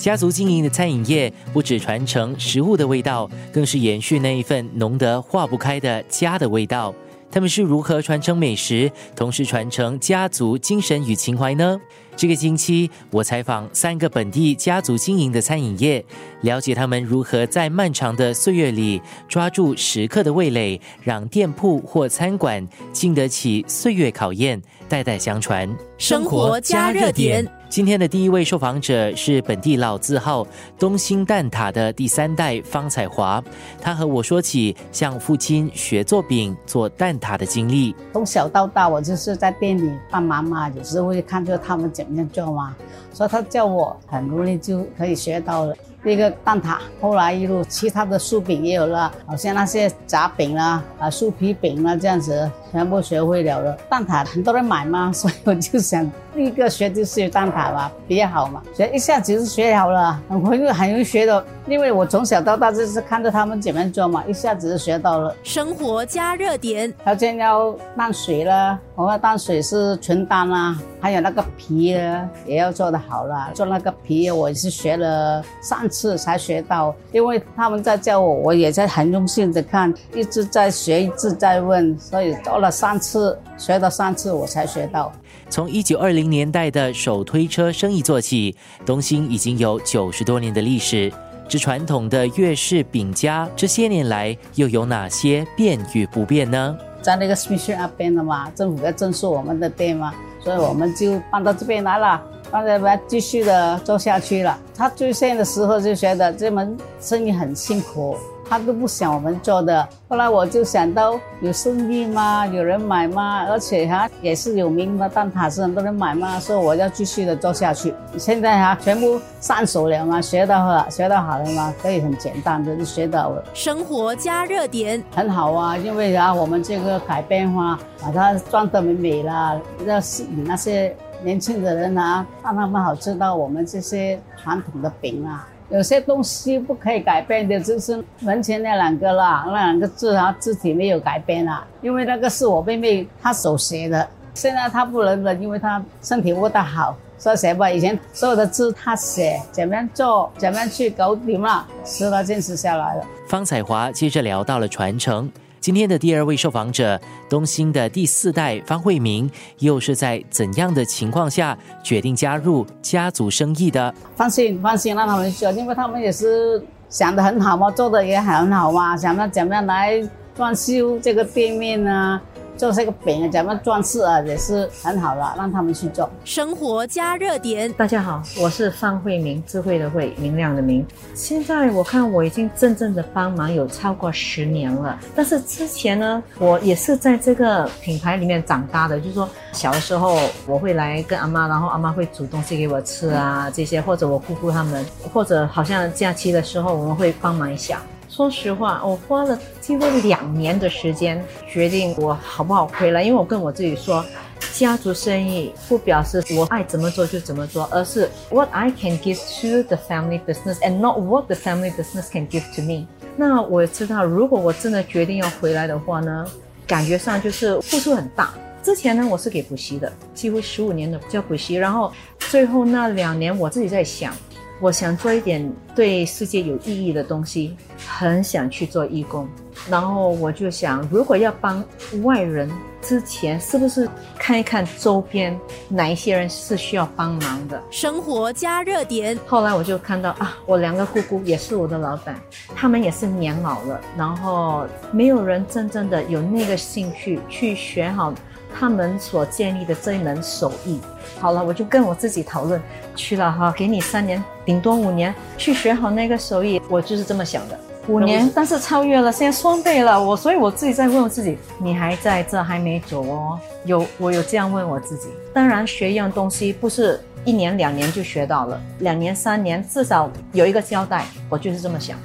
家族经营的餐饮业不只传承食物的味道，更是延续那一份浓得化不开的家的味道。他们是如何传承美食，同时传承家族精神与情怀呢？这个星期，我采访三个本地家族经营的餐饮业，了解他们如何在漫长的岁月里抓住食客的味蕾，让店铺或餐馆经得起岁月考验，代代相传。生活加热点。今天的第一位受访者是本地老字号东兴蛋挞的第三代方彩华，他和我说起向父亲学做饼、做蛋挞的经历。从小到大，我就是在店里帮忙嘛，有时会看着他们怎么样做嘛，所以他叫我很容易就可以学到了。那个蛋挞，后来一路其他的酥饼也有了，好像那些炸饼啦、啊酥皮饼啦这样子，全部学会了了。蛋挞很多人买嘛，所以我就想第一个学就是蛋挞吧，比较好嘛。学一下子就学好了，很容易很容易学的，因为我从小到大就是看着他们怎么做嘛，一下子就学到了。生活加热点，条件要淡水啦，我要淡水是纯蛋啦，还有那个皮呢也要做得好了。做那个皮我也是学了三次才学到，因为他们在教我，我也在很用心的看，一直在学，一直在问，所以做了三次，学了三次我才学到。从一九二零年代的手推车生意做起，东兴已经有九十多年的历史。这传统的粤式饼家，这些年来又有哪些变与不变呢？在那个 s p e c i a l 那边的嘛，政府要证书我们的店嘛，所以我们就搬到这边来了，搬这边继续的做下去了。他最先的时候就觉得这门生意很辛苦。他都不想我们做的，后来我就想到有生意嘛，有人买嘛，而且哈也是有名的蛋挞是很多人买嘛，所以我要继续的做下去。现在哈全部上手了嘛，学到了，学到好了嘛，可以很简单的就学到了。生活加热点很好啊，因为啊我们这个改变话，把它装得美美啦，要吸引那些年轻的人啊，让他们好知道我们这些传统的饼啊。有些东西不可以改变的，就是门前那两个啦，那两个字啊，字体没有改变啦，因为那个是我妹妹她手写的，现在她不能了，因为她身体不大好，所以写吧。以前所有的字她写，怎么样做，怎么样去搞定了，是她坚持下来了。方彩华接着聊到了传承。今天的第二位受访者，东兴的第四代方慧明，又是在怎样的情况下决定加入家族生意的？放心，放心，让他们做，因为他们也是想的很好嘛，做的也很好嘛，想着怎么样来装修这个店面呢？做这个饼怎么装饰啊，也是很好的，让他们去做。生活加热点，大家好，我是方慧明，智慧的慧，明亮的明。现在我看我已经真正的帮忙有超过十年了，但是之前呢，我也是在这个品牌里面长大的，就是说小的时候我会来跟阿妈，然后阿妈会煮东西给我吃啊，这些或者我姑姑他们，或者好像假期的时候我们会帮忙一下。说实话，我花了几乎两年的时间决定我好不好回来，因为我跟我自己说，家族生意不表示我爱怎么做就怎么做，而是 what I can give to the family business and not what the family business can give to me。那我知道，如果我真的决定要回来的话呢，感觉上就是付出很大。之前呢，我是给补习的，几乎十五年的教补习，然后最后那两年我自己在想。我想做一点对世界有意义的东西，很想去做义工。然后我就想，如果要帮外人之前，是不是看一看周边哪一些人是需要帮忙的？生活加热点。后来我就看到啊，我两个姑姑也是我的老板，他们也是年老了，然后没有人真正的有那个兴趣去学好。他们所建立的这一门手艺，好了，我就跟我自己讨论，去了哈，给你三年，顶多五年去学好那个手艺，我就是这么想的。五年，但是超越了，现在双倍了，我所以我自己在问我自己，你还在这还没走哦？有，我有这样问我自己。当然，学一样东西不是一年两年就学到了，两年三年至少有一个交代，我就是这么想。